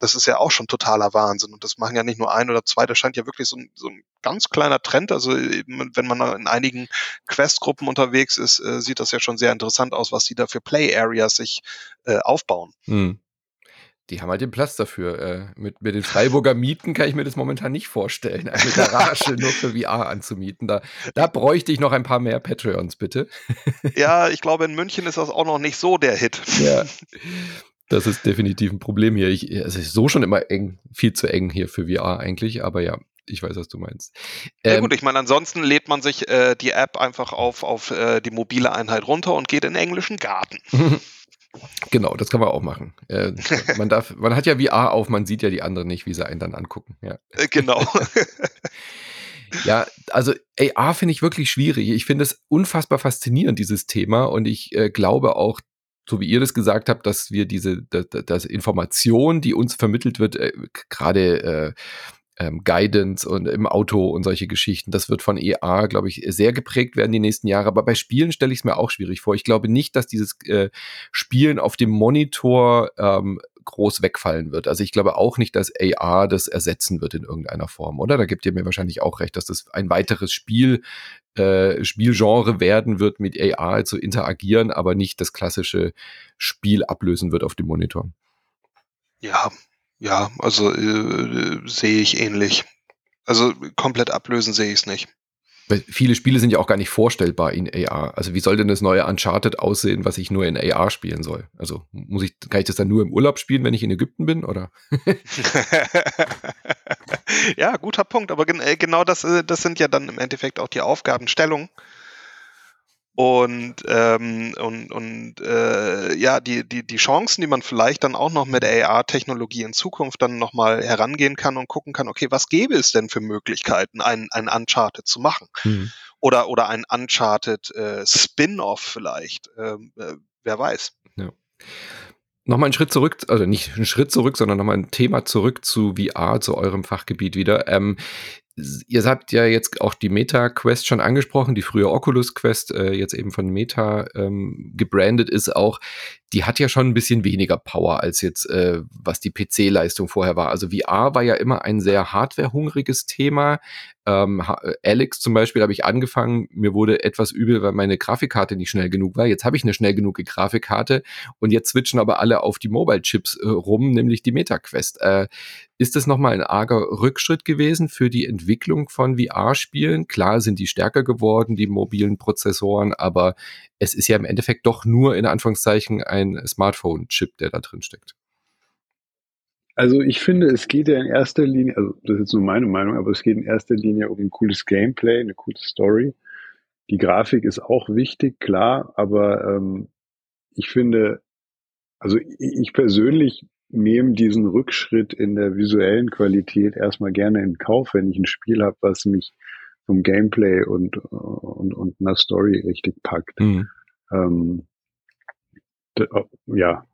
das ist ja auch schon totaler Wahnsinn. Und das machen ja nicht nur ein oder zwei, das scheint ja wirklich so ein, so ein ganz kleiner Trend. Also wenn man in einigen Quest-Gruppen unterwegs ist, äh, sieht das ja schon sehr interessant aus, was die da für Play-Areas sich äh, aufbauen. Hm. Die haben halt den Platz dafür. Äh, mit, mit den Freiburger Mieten kann ich mir das momentan nicht vorstellen, eine Garage nur für VR anzumieten. Da, da bräuchte ich noch ein paar mehr Patreons, bitte. Ja, ich glaube, in München ist das auch noch nicht so der Hit. Ja. Das ist definitiv ein Problem hier. Ich, es ist so schon immer eng, viel zu eng hier für VR eigentlich, aber ja, ich weiß, was du meinst. Ähm, ja gut, ich meine, ansonsten lädt man sich äh, die App einfach auf, auf äh, die mobile Einheit runter und geht in den englischen Garten. Genau, das kann man auch machen. Äh, man, darf, man hat ja VR auf, man sieht ja die anderen nicht, wie sie einen dann angucken. Ja. Äh, genau. ja, also AR finde ich wirklich schwierig. Ich finde es unfassbar faszinierend, dieses Thema. Und ich äh, glaube auch, so wie ihr das gesagt habt, dass wir diese, dass, dass Information, die uns vermittelt wird, äh, gerade äh, ähm, Guidance und im Auto und solche Geschichten. Das wird von EA, glaube ich, sehr geprägt werden die nächsten Jahre. Aber bei Spielen stelle ich es mir auch schwierig vor. Ich glaube nicht, dass dieses äh, Spielen auf dem Monitor ähm, groß wegfallen wird. Also ich glaube auch nicht, dass AR das ersetzen wird in irgendeiner Form, oder? Da gibt ihr mir wahrscheinlich auch recht, dass das ein weiteres Spiel, äh, Spielgenre werden wird, mit AR zu interagieren, aber nicht das klassische Spiel ablösen wird auf dem Monitor. Ja, ja, also äh, sehe ich ähnlich. Also komplett ablösen sehe ich es nicht. Viele Spiele sind ja auch gar nicht vorstellbar in AR. Also wie soll denn das neue Uncharted aussehen, was ich nur in AR spielen soll? Also muss ich, kann ich das dann nur im Urlaub spielen, wenn ich in Ägypten bin, oder? ja, guter Punkt. Aber gen äh, genau das, äh, das sind ja dann im Endeffekt auch die Aufgabenstellungen und, ähm, und, und äh, ja, die, die, die Chancen, die man vielleicht dann auch noch mit AR-Technologie in Zukunft dann nochmal herangehen kann und gucken kann, okay, was gäbe es denn für Möglichkeiten, ein, ein Uncharted zu machen? Mhm. Oder, oder ein Uncharted äh, Spin-off vielleicht. Ähm, äh, wer weiß. Ja. Nochmal einen Schritt zurück, also nicht einen Schritt zurück, sondern nochmal ein Thema zurück zu VR, zu eurem Fachgebiet wieder. Ähm, ihr habt ja jetzt auch die Meta-Quest schon angesprochen, die frühe Oculus-Quest, äh, jetzt eben von Meta ähm, gebrandet ist auch. Die hat ja schon ein bisschen weniger Power als jetzt, äh, was die PC-Leistung vorher war. Also VR war ja immer ein sehr hardwarehungriges Thema. Ähm, Alex zum Beispiel habe ich angefangen, mir wurde etwas übel, weil meine Grafikkarte nicht schnell genug war. Jetzt habe ich eine schnell genug Grafikkarte und jetzt switchen aber alle auf die Mobile-Chips äh, rum, nämlich die Meta-Quest. Äh, ist das nochmal ein arger Rückschritt gewesen für die Entwicklung von VR-Spielen? Klar sind die stärker geworden, die mobilen Prozessoren, aber es ist ja im Endeffekt doch nur in Anführungszeichen ein Smartphone-Chip, der da drin steckt. Also ich finde, es geht ja in erster Linie, also das ist jetzt nur meine Meinung, aber es geht in erster Linie um ein cooles Gameplay, eine coole Story. Die Grafik ist auch wichtig, klar, aber ähm, ich finde, also ich persönlich nehme diesen Rückschritt in der visuellen Qualität erstmal gerne in Kauf, wenn ich ein Spiel habe, was mich vom Gameplay und, und, und einer Story richtig packt. Mhm. Ähm, ja,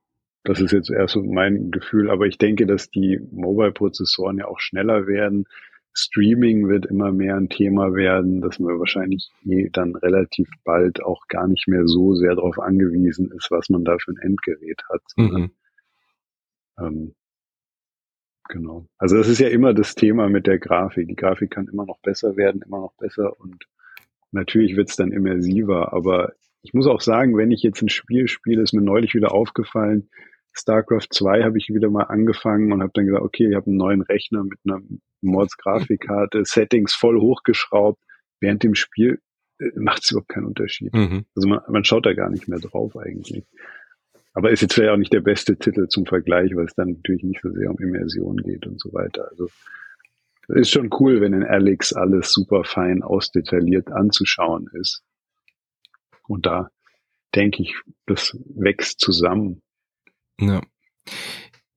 das ist jetzt erst so mein Gefühl, aber ich denke, dass die Mobile-Prozessoren ja auch schneller werden. Streaming wird immer mehr ein Thema werden, dass man wahrscheinlich eh dann relativ bald auch gar nicht mehr so sehr darauf angewiesen ist, was man da für ein Endgerät hat. Mhm. Ähm, genau. Also das ist ja immer das Thema mit der Grafik. Die Grafik kann immer noch besser werden, immer noch besser und natürlich wird es dann immersiver. Aber ich muss auch sagen, wenn ich jetzt ein Spiel spiele, ist mir neulich wieder aufgefallen, StarCraft 2 habe ich wieder mal angefangen und habe dann gesagt, okay, ich habe einen neuen Rechner mit einer Mords-Grafikkarte, Settings voll hochgeschraubt. Während dem Spiel äh, macht es überhaupt keinen Unterschied. Mhm. Also man, man schaut da gar nicht mehr drauf eigentlich. Aber ist jetzt vielleicht auch nicht der beste Titel zum Vergleich, weil es dann natürlich nicht so sehr um Immersion geht und so weiter. Also ist schon cool, wenn in Alex alles super fein ausdetailliert anzuschauen ist. Und da denke ich, das wächst zusammen. Ja.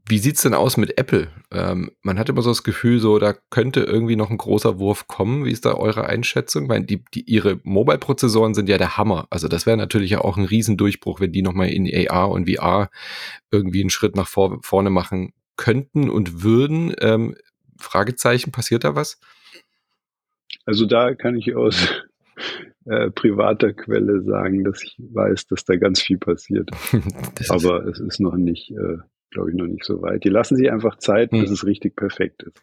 Wie sieht's denn aus mit Apple? Ähm, man hat immer so das Gefühl, so da könnte irgendwie noch ein großer Wurf kommen. Wie ist da eure Einschätzung? Meine, die, die, ihre Mobile-Prozessoren sind ja der Hammer. Also das wäre natürlich ja auch ein Riesendurchbruch, wenn die nochmal in AR und VR irgendwie einen Schritt nach vor, vorne machen könnten und würden. Ähm, Fragezeichen, passiert da was? Also da kann ich aus äh, privater Quelle sagen, dass ich weiß, dass da ganz viel passiert. Aber es ist noch nicht äh, glaube ich, noch nicht so weit. Die lassen sich einfach Zeit, hm. bis es richtig perfekt ist.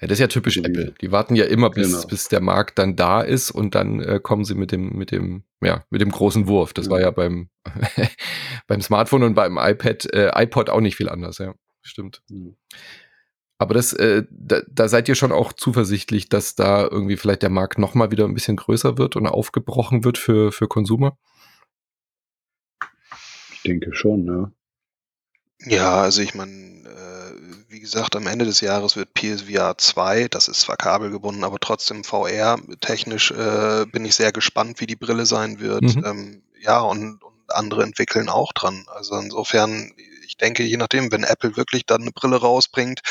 Ja, das ist ja typisch also Apple. Die warten ja immer, bis, genau. bis der Markt dann da ist und dann äh, kommen sie mit dem, mit dem, ja, mit dem großen Wurf. Das ja. war ja beim, beim Smartphone und beim iPad, äh, iPod auch nicht viel anders, ja. Stimmt. Mhm. Aber das, äh, da, da seid ihr schon auch zuversichtlich, dass da irgendwie vielleicht der Markt nochmal wieder ein bisschen größer wird und aufgebrochen wird für, für Konsumer? Ich denke schon, ja. Ja, also ich meine, äh, wie gesagt, am Ende des Jahres wird PSVR 2, das ist zwar kabelgebunden, aber trotzdem VR technisch äh, bin ich sehr gespannt, wie die Brille sein wird. Mhm. Ähm, ja, und, und andere entwickeln auch dran. Also insofern, ich denke, je nachdem, wenn Apple wirklich dann eine Brille rausbringt,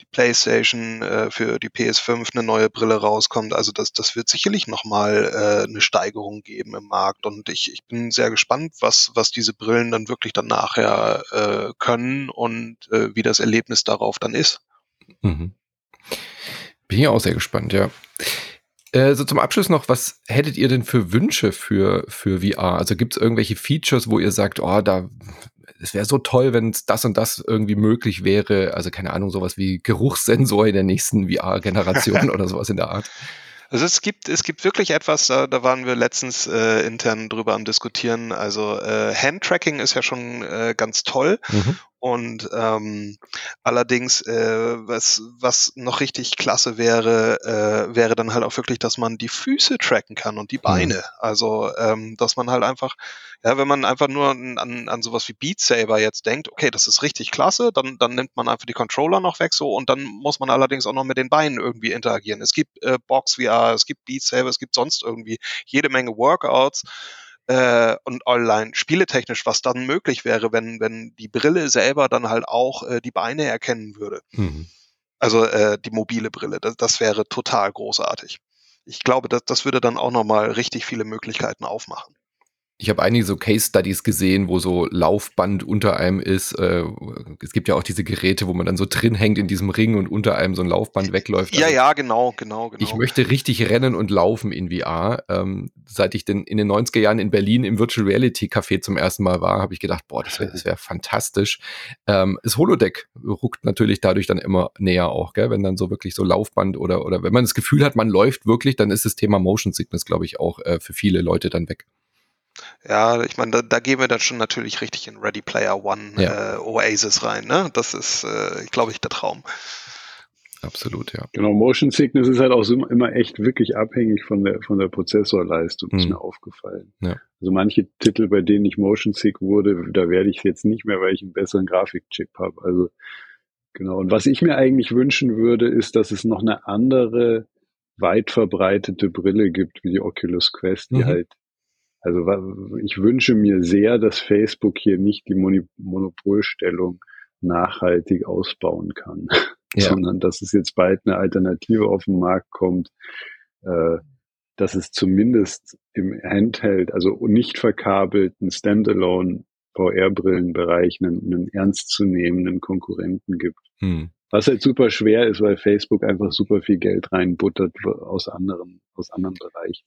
die PlayStation äh, für die PS5 eine neue Brille rauskommt. Also das, das wird sicherlich nochmal äh, eine Steigerung geben im Markt. Und ich, ich bin sehr gespannt, was, was diese Brillen dann wirklich dann nachher äh, können und äh, wie das Erlebnis darauf dann ist. Mhm. Bin ich auch sehr gespannt, ja. Äh, so zum Abschluss noch, was hättet ihr denn für Wünsche für, für VR? Also gibt es irgendwelche Features, wo ihr sagt, oh, da es wäre so toll, wenn das und das irgendwie möglich wäre. Also keine Ahnung, sowas wie Geruchssensor in der nächsten VR-Generation oder sowas in der Art. Also es gibt, es gibt wirklich etwas, da, da waren wir letztens äh, intern drüber am diskutieren. Also äh, Handtracking ist ja schon äh, ganz toll. Mhm. Und ähm, allerdings, äh, was, was noch richtig klasse wäre, äh, wäre dann halt auch wirklich, dass man die Füße tracken kann und die mhm. Beine. Also, ähm, dass man halt einfach, ja, wenn man einfach nur an, an sowas wie Beat Saber jetzt denkt, okay, das ist richtig klasse, dann, dann nimmt man einfach die Controller noch weg so und dann muss man allerdings auch noch mit den Beinen irgendwie interagieren. Es gibt äh, Box VR, es gibt Beat Saber, es gibt sonst irgendwie jede Menge Workouts äh, und online spieletechnisch, was dann möglich wäre, wenn, wenn die Brille selber dann halt auch äh, die Beine erkennen würde. Mhm. Also äh, die mobile Brille, das, das wäre total großartig. Ich glaube, das, das würde dann auch nochmal richtig viele Möglichkeiten aufmachen ich habe einige so Case Studies gesehen, wo so Laufband unter einem ist. Äh, es gibt ja auch diese Geräte, wo man dann so drin hängt in diesem Ring und unter einem so ein Laufband wegläuft. Ja, also, ja, genau, genau, genau. Ich möchte richtig rennen und laufen in VR. Ähm, seit ich denn in den 90er Jahren in Berlin im Virtual Reality Café zum ersten Mal war, habe ich gedacht, boah, das wäre wär fantastisch. Ähm, das Holodeck ruckt natürlich dadurch dann immer näher auch, gell? wenn dann so wirklich so Laufband oder, oder wenn man das Gefühl hat, man läuft wirklich, dann ist das Thema Motion Sickness, glaube ich, auch äh, für viele Leute dann weg. Ja, ich meine, da, da gehen wir dann schon natürlich richtig in Ready Player One ja. äh, Oasis rein. Ne? Das ist, äh, glaube ich, der Traum. Absolut, ja. Genau, Motion Sickness ist halt auch so immer echt wirklich abhängig von der, von der Prozessorleistung, ist mhm. mir aufgefallen. Ja. Also manche Titel, bei denen ich Motion Sick wurde, da werde ich jetzt nicht mehr, weil ich einen besseren Grafikchip habe. Also genau. Und was ich mir eigentlich wünschen würde, ist, dass es noch eine andere weit verbreitete Brille gibt, wie die Oculus Quest, die mhm. halt also ich wünsche mir sehr, dass Facebook hier nicht die Monopolstellung nachhaltig ausbauen kann, ja. sondern dass es jetzt bald eine Alternative auf den Markt kommt, äh, dass es zumindest im Handheld, also nicht verkabelten Standalone VR-Brillenbereich einen, einen ernstzunehmenden Konkurrenten gibt. Hm. Was halt super schwer ist, weil Facebook einfach super viel Geld reinbuttert aus anderen, aus anderen Bereichen.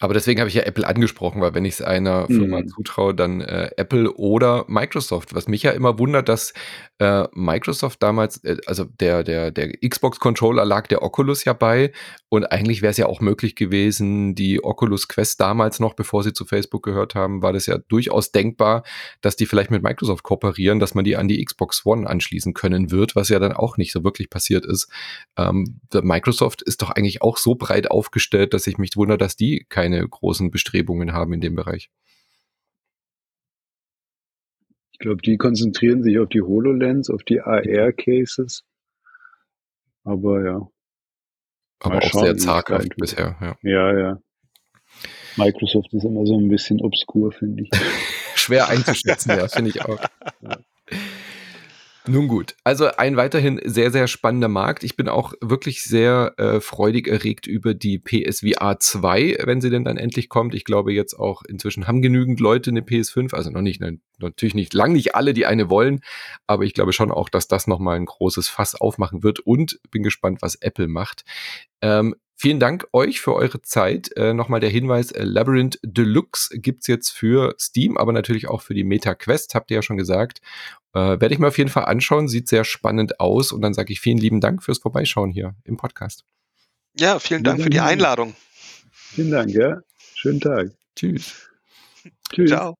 Aber deswegen habe ich ja Apple angesprochen, weil wenn ich es einer Firma mhm. zutraue, dann äh, Apple oder Microsoft. Was mich ja immer wundert, dass äh, Microsoft damals, äh, also der, der, der Xbox-Controller lag der Oculus ja bei und eigentlich wäre es ja auch möglich gewesen, die Oculus Quest damals noch, bevor sie zu Facebook gehört haben, war das ja durchaus denkbar, dass die vielleicht mit Microsoft kooperieren, dass man die an die Xbox One anschließen können wird, was ja dann auch nicht so wirklich passiert ist. Ähm, Microsoft ist doch eigentlich auch so breit aufgestellt, dass ich mich wundere, dass die kein keine großen Bestrebungen haben in dem Bereich. Ich glaube, die konzentrieren sich auf die HoloLens, auf die AR-Cases. Aber ja. Aber Mal auch schauen, sehr zaghaft bisher, ja. Ja, ja. Microsoft ist immer so ein bisschen obskur, finde ich. Schwer einzuschätzen, ja, finde ich auch. Ja. Nun gut, also ein weiterhin sehr, sehr spannender Markt. Ich bin auch wirklich sehr äh, freudig erregt über die PSVR 2, wenn sie denn dann endlich kommt. Ich glaube jetzt auch inzwischen haben genügend Leute eine PS5, also noch nicht, nein, natürlich nicht, lang nicht alle, die eine wollen, aber ich glaube schon auch, dass das nochmal ein großes Fass aufmachen wird und bin gespannt, was Apple macht. Ähm, Vielen Dank euch für eure Zeit. Äh, Nochmal der Hinweis, äh, Labyrinth Deluxe gibt's jetzt für Steam, aber natürlich auch für die Meta Quest, habt ihr ja schon gesagt. Äh, Werde ich mir auf jeden Fall anschauen, sieht sehr spannend aus und dann sage ich vielen lieben Dank fürs Vorbeischauen hier im Podcast. Ja, vielen Dank für die Einladung. Vielen Dank, ja. Schönen Tag. Tschüss. Tschüss. Ciao.